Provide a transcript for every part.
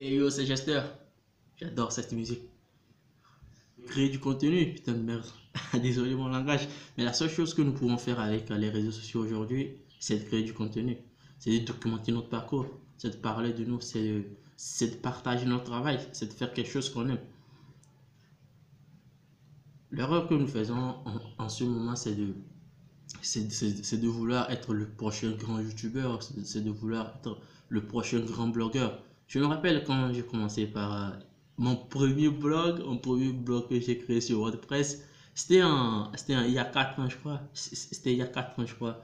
Et yo, c'est Jester. J'adore cette musique. Créer du contenu, putain de merde. Désolé mon langage. Mais la seule chose que nous pouvons faire avec les réseaux sociaux aujourd'hui, c'est de créer du contenu. C'est de documenter notre parcours. C'est de parler de nous. C'est de, de partager notre travail. C'est de faire quelque chose qu'on aime. L'erreur que nous faisons en, en ce moment, c'est de, c'est de vouloir être le prochain grand youtubeur, c'est de vouloir être le prochain grand blogueur. Je me rappelle quand j'ai commencé par euh, mon premier blog, mon premier blog que j'ai créé sur WordPress. C'était il y a 4 ans, je crois. C'était il y a 4 ans, je crois.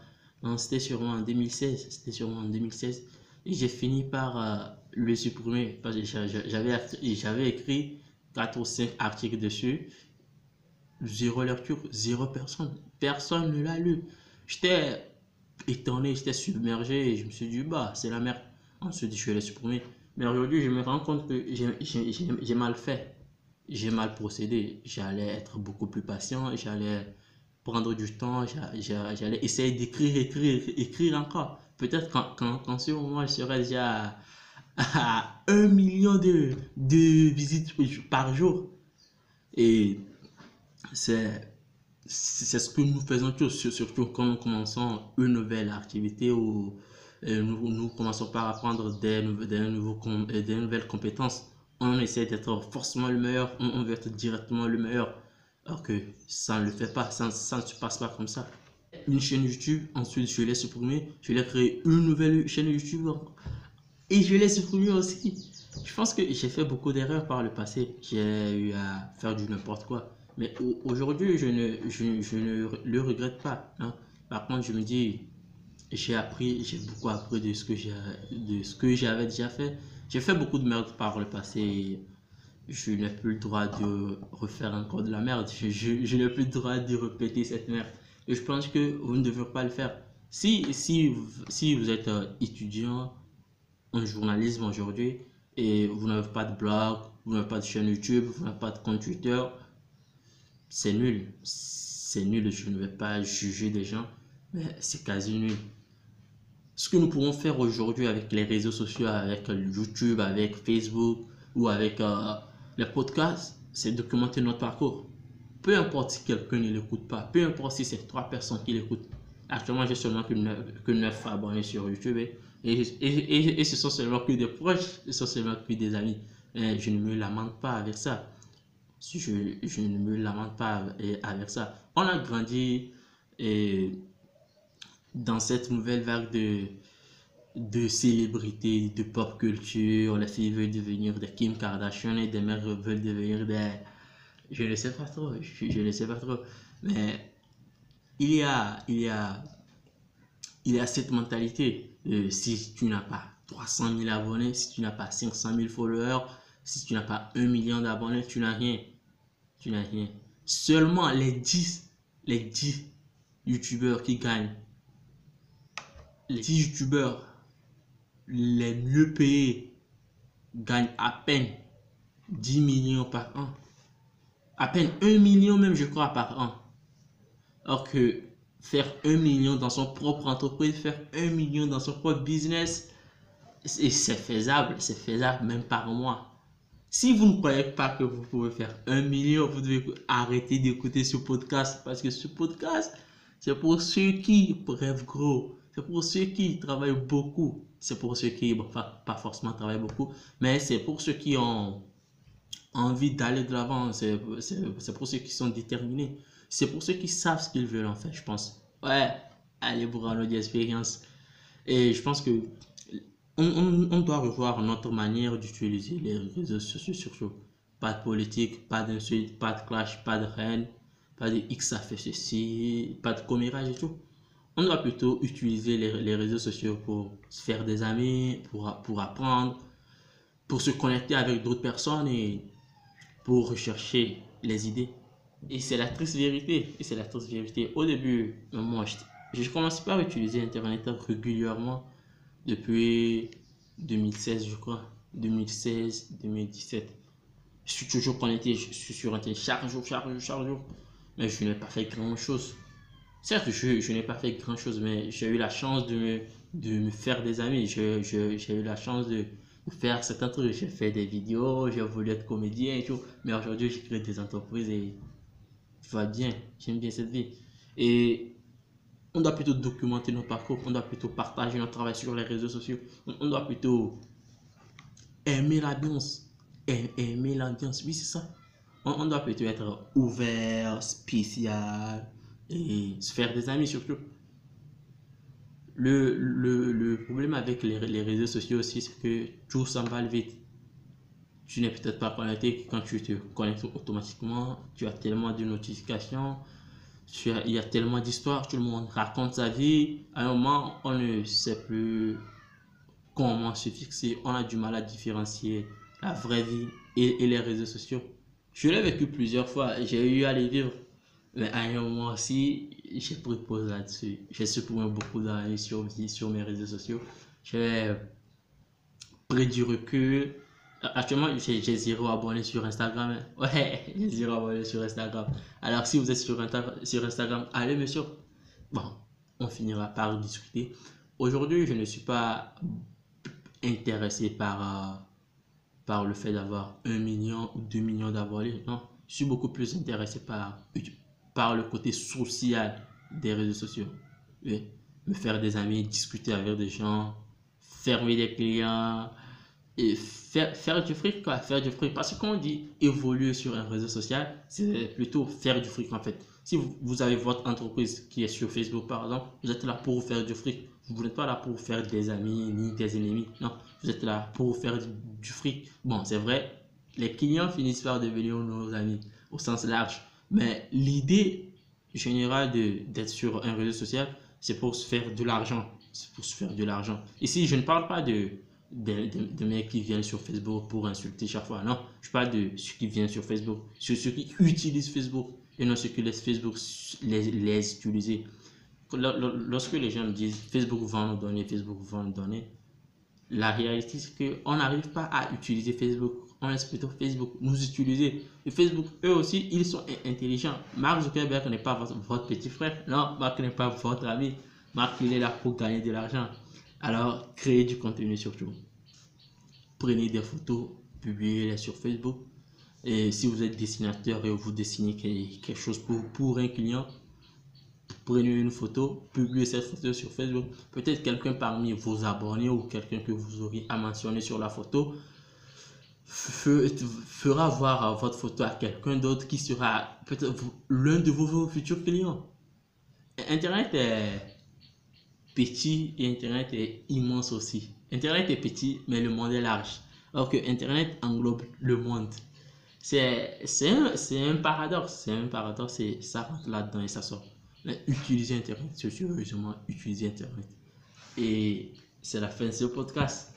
C'était sûrement en 2016. C'était sûrement en 2016. Et j'ai fini par euh, le supprimer parce que j'avais écrit 4 ou 5 articles dessus. Zéro lecture, zéro personne. Personne ne l'a lu. J'étais étonné, j'étais submergé et je me suis dit, bah, c'est la merde. Ensuite, je vais les supprimer. Mais aujourd'hui, je me rends compte que j'ai mal fait. J'ai mal procédé. J'allais être beaucoup plus patient. J'allais prendre du temps. J'allais essayer d'écrire, écrire, écrire encore. Peut-être quand, quand, quand ce moment, je serai déjà à, un million de, de visites par jour. Et c'est ce que nous faisons tous, surtout quand nous commençons une nouvelle activité ou nous, commençons par apprendre des, nouveaux, des nouvelles compétences. On essaie d'être forcément le meilleur, on, veut être directement le meilleur. Alors que ça ne le fait pas, ça, ne se passe pas comme ça. Une chaîne YouTube, ensuite je l'ai supprimée, je l'ai créé une nouvelle chaîne YouTube et je l'ai supprimée aussi. Je pense que j'ai fait beaucoup d'erreurs par le passé. J'ai eu à faire du n'importe quoi. Mais aujourd'hui, je ne, je, ne le regrette pas. Hein. Par contre, je me dis, j'ai appris, j'ai beaucoup appris de ce que j'ai, de ce que j'avais déjà fait. J'ai fait beaucoup de merde par le passé. Je n'ai plus le droit de refaire encore de la merde. Je, je, n'ai plus le droit de répéter cette merde. Et je pense que vous ne devez pas le faire. Si, si, si vous êtes euh, étudiant en journalisme aujourd'hui et vous n'avez pas de blog, vous n'avez pas de chaîne YouTube, vous n'avez pas de compte Twitter, c'est nul. C'est nul. Je ne vais pas juger des gens, mais c'est quasi nul ce que nous pouvons faire aujourd'hui avec les réseaux sociaux, avec YouTube, avec Facebook ou avec euh, les podcasts, c'est documenter notre parcours. Peu importe si quelqu'un ne l'écoute pas, peu importe si c'est trois personnes qui l'écoutent. Actuellement, j'ai seulement que 9, abonnés sur YouTube et, et, et, ce sont seulement que des proches, ce sont seulement que des amis. Je ne me lamente pas avec ça. Je, je ne me lamente pas avec ça. On a grandi et dans cette nouvelle vague de, de célébrités, de pop culture. Les filles veulent devenir des Kim Kardashian et des mères veulent devenir des... Je ne sais pas trop, je, ne sais pas trop. Mais il y a, il y a, il y a cette mentalité. si tu n'as pas 300 000 abonnés, si tu n'as pas 500 000 followers, si tu n'as pas 1 million d'abonnés, tu n'as rien. Tu n'as rien. Seulement les 10, les 10 youtubeurs qui gagnent les 10 youtubeurs les mieux payés gagnent à peine 10 millions par an. À peine 1 million même, je crois, par an. Alors que faire 1 million dans son propre entreprise, faire 1 million dans son propre business, c'est faisable, c'est faisable même par mois. Si vous ne croyez pas que vous pouvez faire 1 million, vous devez arrêter d'écouter ce podcast parce que ce podcast, c'est pour ceux qui rêvent gros. C'est pour ceux qui travaillent beaucoup. C'est pour ceux qui, bon, pas, forcément travaillent beaucoup, mais c'est pour ceux qui ont envie d'aller de l'avant. C'est pour ceux qui sont déterminés. C'est pour ceux qui savent ce qu'ils veulent en fait, je pense. Ouais, allez vous rendre d'expérience. Et je pense que on, doit revoir notre manière d'utiliser les réseaux sociaux surtout. Pas de politique, pas d'insultes, pas de clash, pas de haine, pas de X ça fait ceci, pas de commérage et tout on doit plutôt utiliser les, réseaux sociaux pour se faire des amis, pour, pour apprendre, pour se connecter avec d'autres personnes et pour rechercher les idées. Et c'est la triste vérité. Et c'est la triste vérité. Au début, moi, je, je commençais pas à utiliser Internet régulièrement depuis 2016, je crois. 2016, 2017. Je suis toujours connecté, je suis sur Internet chaque jour, chaque jour, chaque jour. Mais je n'ai pas fait grand chose. Certes, je, je n'ai pas fait grand chose, mais j'ai eu la chance de me, de me faire des amis. J'ai eu la chance de, faire certains trucs. J'ai fait des vidéos, j'ai voulu être comédien et tout. Mais aujourd'hui, j'ai créé des entreprises et ça va bien. J'aime bien cette vie. Et on doit plutôt documenter nos parcours, on doit plutôt partager notre travail sur les réseaux sociaux. On doit plutôt aimer l'ambiance. Aimer l'ambiance, oui, c'est ça. On, doit plutôt être ouvert, spécial et se faire des amis surtout. Le, le, le problème avec les, les, réseaux sociaux aussi, c'est que tout s'emballe vite. Tu n'es peut-être pas connecté quand tu te connectes automatiquement. Tu as tellement de notifications. Tu il y a tellement d'histoires. Tout le monde raconte sa vie. À un moment, on ne sait plus comment se fixer. On a du mal à différencier la vraie vie et, et les réseaux sociaux. Je l'ai vécu plusieurs fois. J'ai eu à les vivre. Mais à un moment aussi, j'ai pris pause là-dessus. J'ai supprimé beaucoup d'amis sur, sur mes réseaux sociaux. J'ai pris du recul. Actuellement, j'ai zéro abonné sur Instagram. Ouais, j'ai zéro abonné sur Instagram. Alors, si vous êtes sur, sur Instagram, allez, monsieur. Bon, on finira par discuter. Aujourd'hui, je ne suis pas intéressé par, euh, par le fait d'avoir un million ou deux millions d'abonnés. Non, je suis beaucoup plus intéressé par, par le côté social des réseaux sociaux. me faire des amis, discuter avec des gens, fermer des clients et faire, faire du fric, quoi, faire du fric. Parce qu'on dit évoluer sur un réseau social, c'est plutôt faire du fric en fait. Si vous, avez votre entreprise qui est sur Facebook par exemple, vous êtes là pour faire du fric. Vous n'êtes pas là pour faire des amis ni des ennemis. Non, vous êtes là pour faire du, fric. Bon, c'est vrai, les clients finissent par devenir nos amis au sens large. Mais l'idée générale d'être sur un réseau social, c'est pour se faire de l'argent. C'est pour faire de l'argent. Ici, je ne parle pas de, de, mecs qui viennent sur Facebook pour insulter chaque fois. Non, je parle de ceux qui viennent sur Facebook, ceux, ceux qui utilisent Facebook et non ceux qui laissent Facebook les, les utiliser lorsque les gens me disent Facebook va nous donner, Facebook va nous donner, la réalité c'est qu'on n'arrive pas à utiliser Facebook. On Facebook nous utiliser. Et Facebook, eux aussi, ils sont intelligents. Mark Zuckerberg n'est pas votre, petit frère. Non, Mark n'est pas votre ami. Mark, il est là pour gagner de l'argent. Alors, créez du contenu surtout. Prenez des photos, publiez-les sur Facebook. Et si vous êtes dessinateur et vous dessinez quelque chose pour, pour un client, prenez une photo, publiez cette photo sur Facebook. Peut-être quelqu'un parmi vos abonnés ou quelqu'un que vous auriez à mentionner sur la photo fera voir votre photo à quelqu'un d'autre qui sera peut-être l'un de vos futurs clients. Internet est petit et Internet est immense aussi. Internet est petit, mais le monde est large. Alors que Internet englobe le monde. C'est un, un paradoxe. C'est un paradoxe et ça rentre là-dedans et ça sort utiliser Internet, sérieusement utiliser Internet. Et c'est la fin de ce podcast.